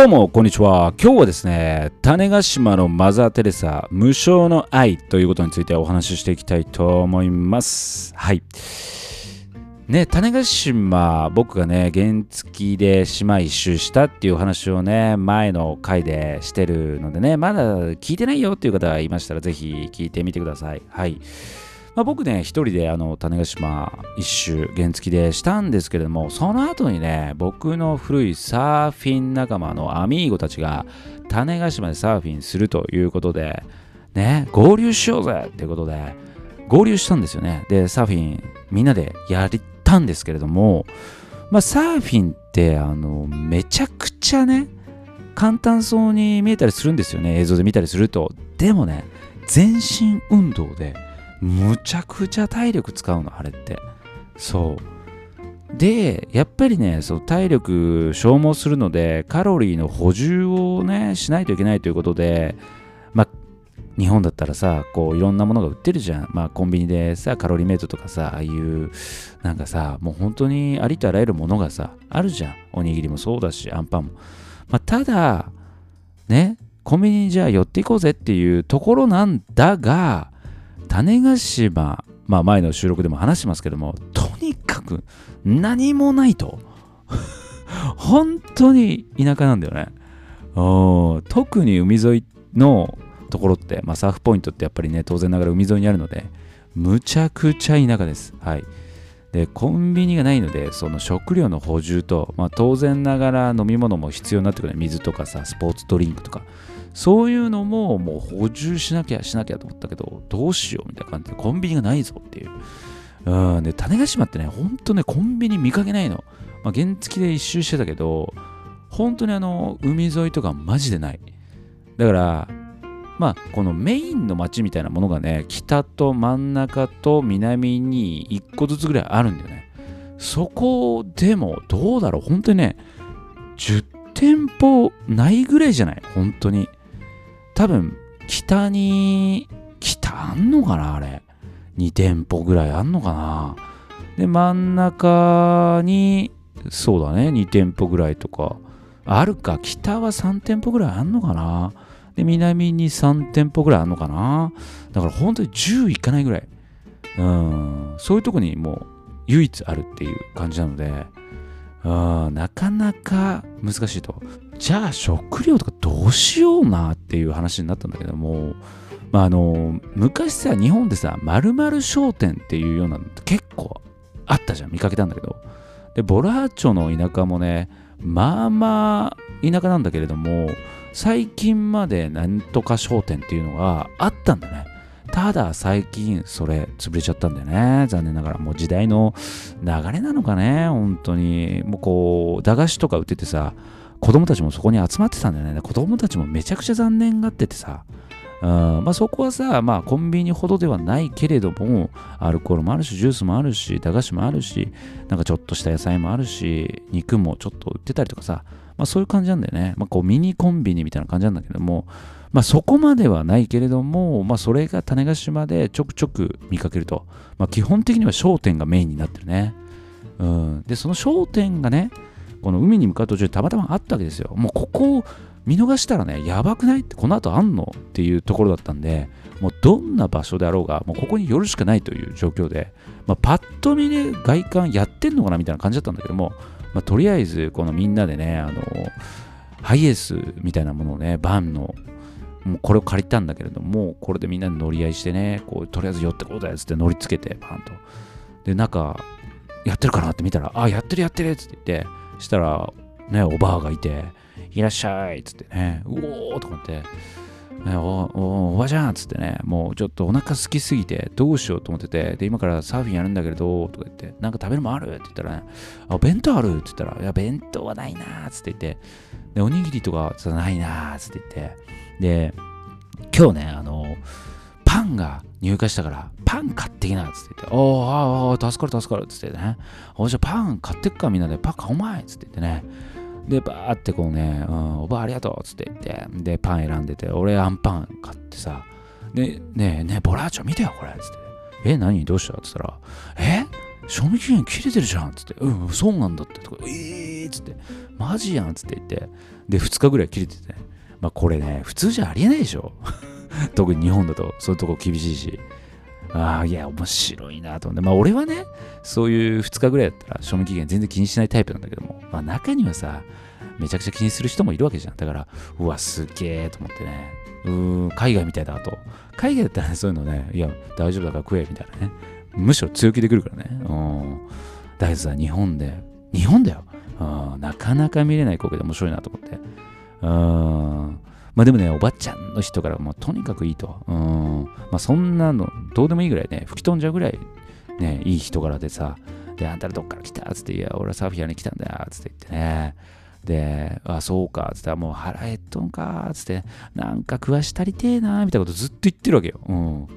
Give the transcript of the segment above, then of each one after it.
どうも、こんにちは。今日はですね、種子島のマザー・テレサ、無償の愛ということについてお話ししていきたいと思います。はい。ね、種子島、僕がね、原付で島一周したっていうお話をね、前の回でしてるのでね、まだ聞いてないよっていう方がいましたら、ぜひ聞いてみてください。はい。まあ、僕ね、一人であの種子島一周原付でしたんですけれども、その後にね、僕の古いサーフィン仲間のアミーゴたちが種子島でサーフィンするということで、ね、合流しようぜっていうことで、合流したんですよね。で、サーフィンみんなでやったんですけれども、まあ、サーフィンって、あの、めちゃくちゃね、簡単そうに見えたりするんですよね、映像で見たりすると。でもね、全身運動で、むちゃくちゃ体力使うの、あれって。そう。で、やっぱりね、そう体力消耗するので、カロリーの補充をね、しないといけないということで、まあ、日本だったらさ、こういろんなものが売ってるじゃん。まあコンビニでさ、カロリーメイトとかさ、ああいう、なんかさ、もう本当にありとあらゆるものがさ、あるじゃん。おにぎりもそうだし、アンパンも。まあただ、ね、コンビニにじゃあ寄っていこうぜっていうところなんだが、種子島、まあ前の収録でも話しますけども、とにかく何もないと。本当に田舎なんだよね。お特に海沿いのところって、まあ、サーフポイントってやっぱりね、当然ながら海沿いにあるので、むちゃくちゃ田舎です。はい。で、コンビニがないので、その食料の補充と、まあ、当然ながら飲み物も必要になってくる、水とかさ、スポーツドリンクとか、そういうのももう補充しなきゃしなきゃと思ったけど、どうしようみたいな感じで、コンビニがないぞっていう。うん、で、種子島ってね、ほんとね、コンビニ見かけないの。まあ、原付で一周してたけど、本当にあの、海沿いとかマジでない。だから、まあ、このメインの街みたいなものがね、北と真ん中と南に1個ずつぐらいあるんだよね。そこでも、どうだろう本当にね、10店舗ないぐらいじゃない？本当に。多分、北に、北あんのかなあれ。2店舗ぐらいあんのかなで、真ん中に、そうだね、2店舗ぐらいとか。あるか、北は3店舗ぐらいあんのかなで、南に3店舗ぐらいあんのかなだから本当に10いかないぐらい。うん、そういうとこにもう唯一あるっていう感じなので、なかなか難しいと。じゃあ食料とかどうしようなっていう話になったんだけども、まあ、あの、昔さ、日本でさ、〇〇商店っていうようなのって結構あったじゃん。見かけたんだけど。で、ボラーチョの田舎もね、まあまあ田舎なんだけれども、最近までなんとか商店っていうのがあったんだね。ただ最近それ潰れちゃったんだよね。残念ながら。もう時代の流れなのかね。本当に。もうこう、駄菓子とか売っててさ、子供たちもそこに集まってたんだよね。子供たちもめちゃくちゃ残念がっててさ。うんまあ、そこはさ、まあ、コンビニほどではないけれども、アルコールもあるし、ジュースもあるし、駄菓子もあるし、なんかちょっとした野菜もあるし、肉もちょっと売ってたりとかさ、まあ、そういう感じなんだよね。まあ、こうミニコンビニみたいな感じなんだけども、まあ、そこまではないけれども、まあ、それが種子島でちょくちょく見かけると、まあ、基本的には商店がメインになってるね。うん、で、その商店がね、この海に向かう途中でたまたまあったわけですよ。もうここを見逃したらね、やばくないって、この後あんのっていうところだったんで、もうどんな場所であろうが、もうここに寄るしかないという状況で、まあ、パッと見ね、外観やってんのかなみたいな感じだったんだけども、まあ、とりあえず、このみんなでね、あの、ハイエースみたいなものをね、バンの、もうこれを借りたんだけれども、これでみんなで乗り合いしてね、こう、とりあえず寄ってこうだよっつって乗りつけて、パンと。で、なんか、やってるかなって見たら、あ、やってるやってるっつって言って、したら、ね、おばあがいて、いらっしゃいっつってね、うおーとかって、おおおばちゃんっつってね、もうちょっとお腹空きすぎてどうしようと思ってて、で、今からサーフィンやるんだけれど、とか言って、なんか食べるもある？って言ったらね、あ、弁当ある？って言ったら、いや、弁当はないなーっつって言って、で、おにぎりとかないなーっつって言って、で、今日ね、あの、パンが入荷したから、パン買ってきなっつって言って、おー、あーあー、助かる助かるっつってね、おじゃあパン買ってっかみんなで、パン買おうまいっつって言ってね、で、バーってこうね、うん、おばあありがとうっつって言って、で、パン選んでて、俺アンパン買ってさ、で、ねえ、ねえ、ボラーチョ見てよ、これっつって。え、何？どうした？っつったら、え？賞味期限切れてるじゃんっつって、うん、そうなんだって。とかえーっつって、マジやんっつって言って、で、2日ぐらい切れてて、まあこれね、普通じゃありえないでしょ。特に日本だと、そういうとこ厳しいし。ああ、いや、面白いなと思って。まあ俺はね、そういう2日ぐらいだったら、賞味期限全然気にしないタイプなんだけども、まあ中にはさ、めちゃくちゃ気にする人もいるわけじゃん。だから、うわ、すげえと思ってね。うーん、海外みたいだと。海外だったらね、そういうのね、いや、大丈夫だから食え、みたいなね。むしろ強気でくるからね。うん。だけどさ、日本で、日本だよ。うん、なかなか見れない光景で面白いなと思って。うん。まあでもね、おばちゃんの人からもうとにかくいいと。うん。まあそんなの、どうでもいいぐらいね、吹き飛んじゃうぐらい、ね、いい人柄でさ、で、あんたらどっから来たつって、いや、俺はサーフィアに来たんだよつって言ってね。で、あ、そうか、つったら、もう腹減っとんか、つって、なんか食わし足りてえな、みたいなことずっと言ってるわけよ。うん。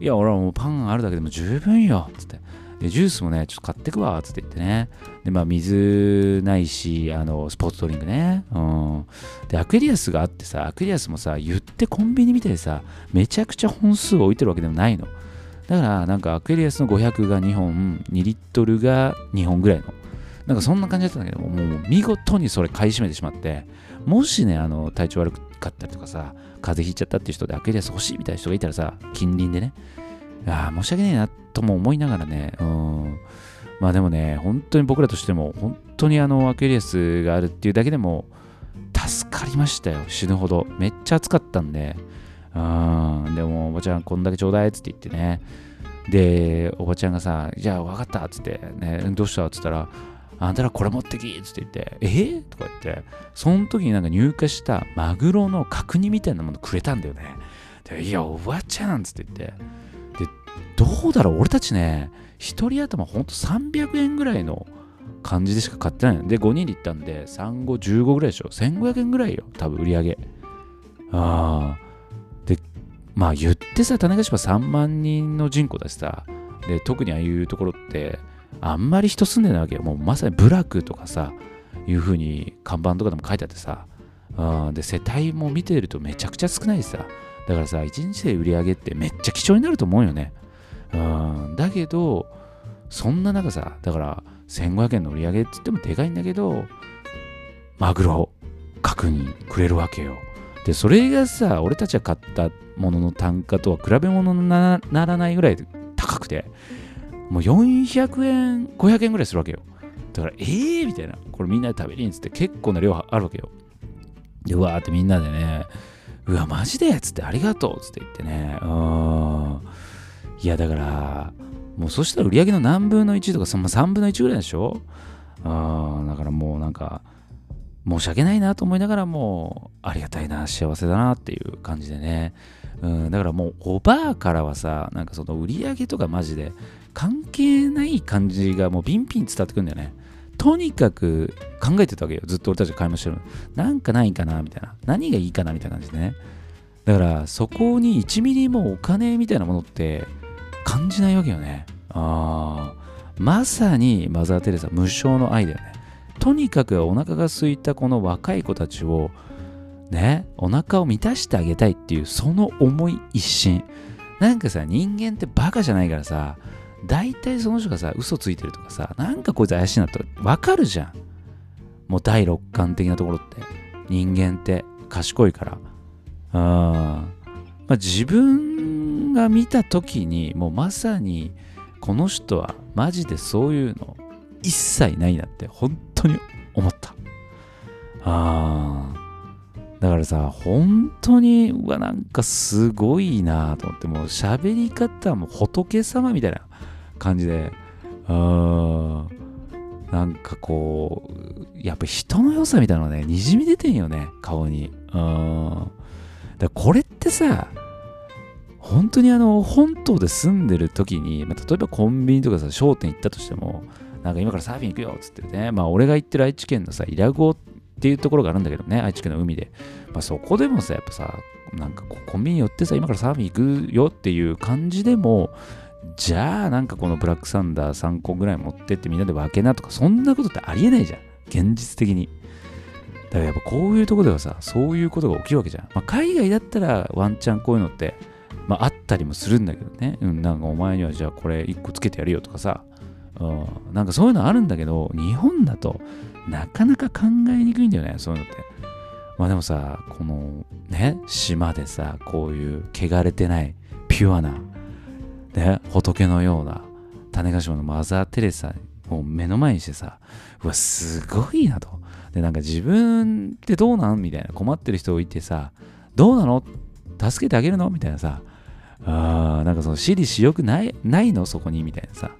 いや、俺はもうパンあるだけでも十分よ、つって。で、ジュースもね、ちょっと買ってくわ、つって言ってね。で、まあ、水ないし、あの、スポーツドリンクね。うん。で、アクエリアスがあってさ、アクエリアスもさ、言ってコンビニみたいでさ、めちゃくちゃ本数置いてるわけでもないの。だから、なんかアクエリアスの500が2本、2リットルが2本ぐらいの。なんかそんな感じだったんだけども、もう見事にそれ買い占めてしまって、もしね、あの、体調悪かったりとかさ、風邪ひいちゃったっていう人でアクエリアス欲しいみたいな人がいたらさ、近隣でね、ああ、申し訳ないなとも思いながらね、うん。まあでもね、本当に僕らとしても、本当にあの、アクエリアスがあるっていうだけでも、助かりましたよ、死ぬほど。めっちゃ暑かったんで、うん。でも、おばちゃん、こんだけちょうだいっつって言ってね。で、おばちゃんがさ、じゃあ分かったっつって、ね、どうしたっつったら、あんたらこれ持ってきっつって言って、えー、とか言って、その時になんか入荷したマグロの角煮みたいなものくれたんだよね。で、いや、おばちゃんっつって言って、どうだろう？俺たちね、1人頭ほんと300円ぐらいの感じでしか買ってないの。で、5人で行ったんで、3、5、15ぐらいでしょ。1500円ぐらいよ、多分売り上げ。ああ。で、まあ言ってさ、種子島3万人の人口だしさ、で、特にああいうところって、あんまり人住んでないわけよ。もうまさに部落とかさ、いう風に看板とかでも書いてあってさ、で、世帯も見てるとめちゃくちゃ少ないさ、だからさ、1日で売り上げってめっちゃ貴重になると思うよね。うん。だけど、そんな中さ、だから1500円の売り上げって言ってもでかいんだけど、マグロ、角にくれるわけよ。で、それがさ、俺たちが買ったものの単価とは比べ物にならないぐらい高くて、もう400円、500円ぐらいするわけよ。だから、えーみたいな。これみんなで食べりにっつって結構な量あるわけよ。で、うわーってみんなでね、うわ、マジでっつってありがとうつって言ってね。うん。いや、だから、もうそしたら売り上げの何分の1とか、その3分の1ぐらいでしょ？うん。だからもうなんか、申し訳ないなと思いながらもありがたいな、幸せだなっていう感じでね。うん、だからもうおばあからはさ、なんかその売り上げとかマジで関係ない感じがもうビンビン伝わってくんだよね。とにかく考えてたわけよ。ずっと俺たちが買い物してるなんかないかなみたいな。何がいいかなみたいな感じでね。だからそこに1ミリもお金みたいなものって感じないわけよね。ああ。まさにマザー・テレサ無償の愛だよね。とにかくお腹が空いたこの若い子たちをね、お腹を満たしてあげたいっていうその思い一心。なんかさ、人間ってバカじゃないからさ、大体その人がさ、嘘ついてるとかさ、なんかこいつ怪しいなってわかるじゃん。もう第六感的なところって。人間って賢いから。うん。まあ、自分が見た時に、もうまさに、この人はマジでそういうの一切ないなって本当に思った。ああ。だからさ、本当に、うわ、なんかすごいなと思って、もう喋り方も仏様みたいな感じで、うん、なんかこう、やっぱ人の良さみたいなのね、にじみ出てんよね、顔に。うん。だこれってさ、本当にあの、本島で住んでる時に、まあ、例えばコンビニとかさ、商店行ったとしても、なんか今からサーフィン行くよっつってね、まあ俺が行ってる愛知県のさ、伊良湖っていうところがあるんだけどね、愛知県の海で。まあそこでもさ、やっぱさ、なんかこうコンビニ寄ってさ、今からサーフィン行くよっていう感じでも、じゃあなんかこのブラックサンダー3個ぐらい持ってってみんなで分けなとか、そんなことってありえないじゃん。現実的に。だからやっぱこういうとこではさ、そういうことが起きるわけじゃん。まあ、海外だったらワンチャンこういうのって、まああったりもするんだけどね。うん、なんかお前にはじゃあこれ1個つけてやるよとかさ。うん、なんかそういうのあるんだけど、日本だとなかなか考えにくいんだよね、そういうのって。まあでもさ、このね、島でさ、こういう汚れてないピュアな、ね、仏のような種子島のマザー・テレサを目の前にしてさ、うわ、すごいなと。で、なんか自分ってどうなんみたいな困ってる人をいてさ、どうなの？助けてあげるの？みたいなさ、あなんかその私利私欲ないないの？そこに？みたいなさ、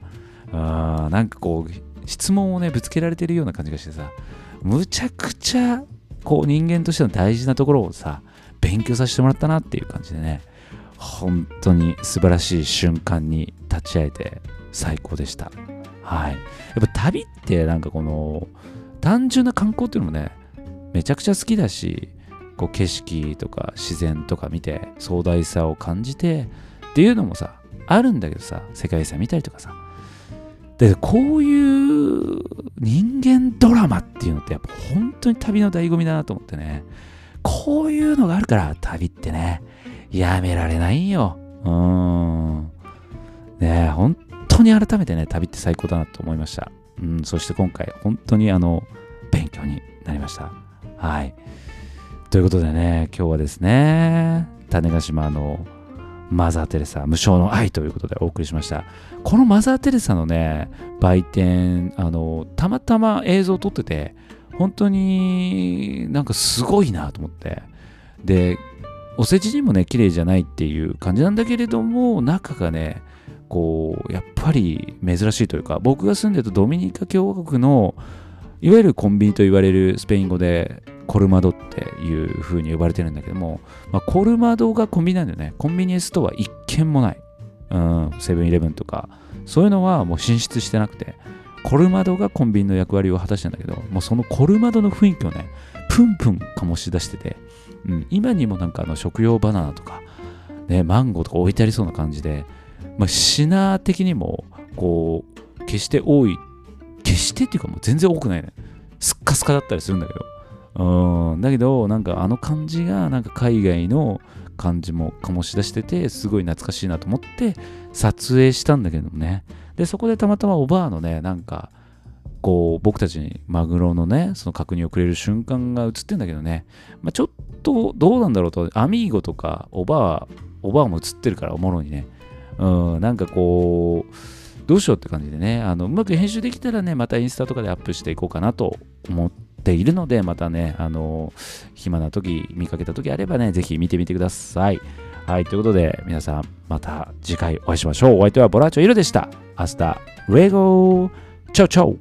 あなんかこう、質問をね、ぶつけられてるような感じがしてさ、むちゃくちゃ、こう人間としての大事なところをさ、勉強させてもらったなっていう感じでね、本当に素晴らしい瞬間に立ち会えて最高でした。はい。やっぱ旅ってなんかこの単純な観光っていうのもね、めちゃくちゃ好きだし、こう景色とか自然とか見て壮大さを感じてっていうのもさ、あるんだけどさ、世界遺産見たりとかさ。で、こういう人間ドラマっていうのってやっぱ本当に旅の醍醐味だなと思ってね。こういうのがあるから旅ってね、やめられないよ。うん。ね本当に改めてね、旅って最高だなと思いました。うん、そして今回、本当にあの、勉強になりました。はい。ということでね、今日はですね、種子島のマザー・テレサ、無償の愛ということでお送りしました。このマザー・テレサのね、売店、あの、たまたま映像を撮ってて、本当になんかすごいなと思って。で、お世辞にもね、綺麗じゃないっていう感じなんだけれども、中がね、こう、やっぱり珍しいというか、僕が住んでるドミニカ共和国の、いわゆるコンビニと言われるスペイン語でコルマドっていう風に呼ばれてるんだけども、まあ、コルマドがコンビニなんだよね。コンビニエンストア一軒もない。うん、セブンイレブンとか、そういうのはもう進出してなくて、コルマドがコンビニの役割を果たしてんだけど、もうそのコルマドの雰囲気をね、プンプン醸し出してて、うん、今にもなんかあの食用バナナとか、ね、マンゴーとか置いてありそうな感じで、まあ、品的にも、こう、決して多い、決してっていうかもう全然多くないね。スッカスカだったりするんだけど。うん、だけど、なんかあの感じが、なんか海外の感じも醸し出してて、すごい懐かしいなと思って撮影したんだけどもね。で、そこでたまたまおばあのね、なんか、こう僕たちにマグロのねその確認をくれる瞬間が映ってんだけどね、まあ、ちょっとどうなんだろうとアミーゴとかおばあおばあも映ってるからおもろにね。うんなんかこうどうしようって感じでね。あのうまく編集できたらねまたインスタとかでアップしていこうかなと思っているのでまたねあの暇な時見かけた時あればねぜひ見てみてください。はい、ということで、皆さん、また次回お会いしましょう。お相手はボラーチョイロでした。 Hasta luego, chao chao